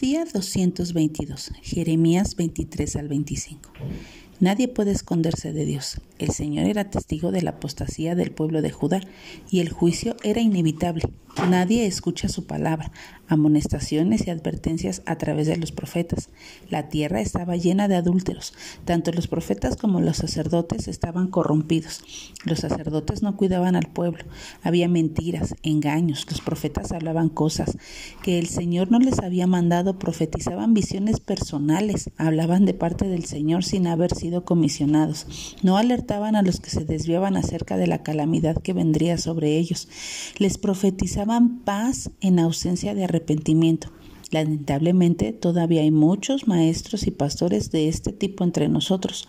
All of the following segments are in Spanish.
Día 222, Jeremías 23 al 25. Nadie puede esconderse de Dios. El Señor era testigo de la apostasía del pueblo de Judá y el juicio era inevitable. Nadie escucha su palabra, amonestaciones y advertencias a través de los profetas. La tierra estaba llena de adúlteros. Tanto los profetas como los sacerdotes estaban corrompidos. Los sacerdotes no cuidaban al pueblo. Había mentiras, engaños. Los profetas hablaban cosas que el Señor no les había mandado, profetizaban visiones personales, hablaban de parte del Señor sin haber sido comisionados. No alertaban a los que se desviaban acerca de la calamidad que vendría sobre ellos. Les profetizaban daban paz en ausencia de arrepentimiento. Lamentablemente, todavía hay muchos maestros y pastores de este tipo entre nosotros.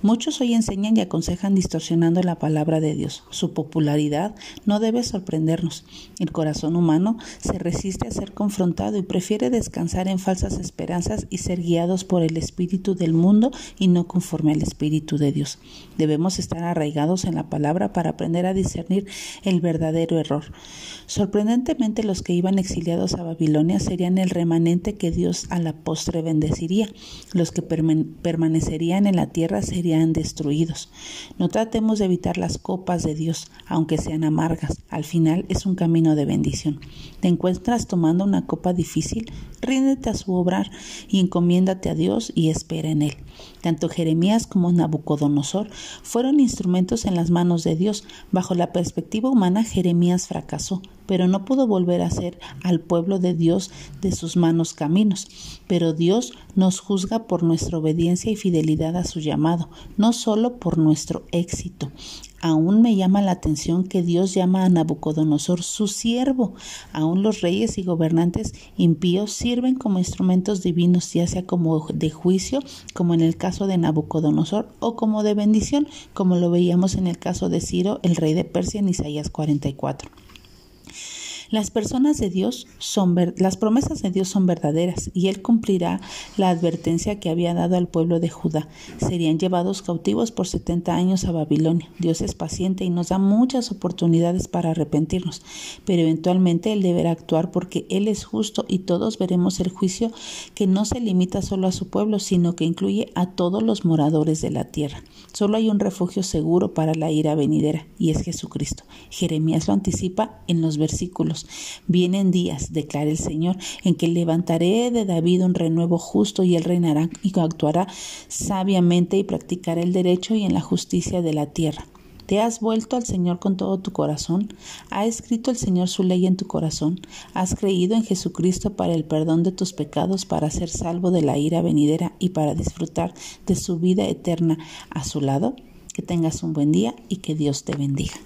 Muchos hoy enseñan y aconsejan distorsionando la palabra de Dios. Su popularidad no debe sorprendernos. El corazón humano se resiste a ser confrontado y prefiere descansar en falsas esperanzas y ser guiados por el espíritu del mundo y no conforme al espíritu de Dios. Debemos estar arraigados en la palabra para aprender a discernir el verdadero error. Sorprendentemente, los que iban exiliados a Babilonia serían el que Dios a la postre bendeciría. Los que permanecerían en la tierra serían destruidos. No tratemos de evitar las copas de Dios, aunque sean amargas. Al final es un camino de bendición. ¿Te encuentras tomando una copa difícil? Ríndete a su obrar y encomiéndate a Dios y espera en Él. Tanto Jeremías como Nabucodonosor fueron instrumentos en las manos de Dios. Bajo la perspectiva humana, Jeremías fracasó, pero no pudo volver a ser al pueblo de Dios de sus manos caminos. Pero Dios nos juzga por nuestra obediencia y fidelidad a su llamado, no solo por nuestro éxito. Aún me llama la atención que Dios llama a Nabucodonosor su siervo. Aún los reyes y gobernantes impíos sirven como instrumentos divinos, ya sea como de juicio, como en el caso de Nabucodonosor, o como de bendición, como lo veíamos en el caso de Ciro, el rey de Persia, en Isaías 44. Las personas de Dios son las promesas de Dios son verdaderas y él cumplirá la advertencia que había dado al pueblo de Judá. Serían llevados cautivos por 70 años a Babilonia. Dios es paciente y nos da muchas oportunidades para arrepentirnos, pero eventualmente él deberá actuar porque él es justo y todos veremos el juicio que no se limita solo a su pueblo, sino que incluye a todos los moradores de la tierra. Solo hay un refugio seguro para la ira venidera y es Jesucristo. Jeremías lo anticipa en los versículos Vienen días, declara el Señor, en que levantaré de David un renuevo justo y él reinará y actuará sabiamente y practicará el derecho y en la justicia de la tierra. ¿Te has vuelto al Señor con todo tu corazón? ¿Ha escrito el Señor su ley en tu corazón? ¿Has creído en Jesucristo para el perdón de tus pecados, para ser salvo de la ira venidera y para disfrutar de su vida eterna a su lado? Que tengas un buen día y que Dios te bendiga.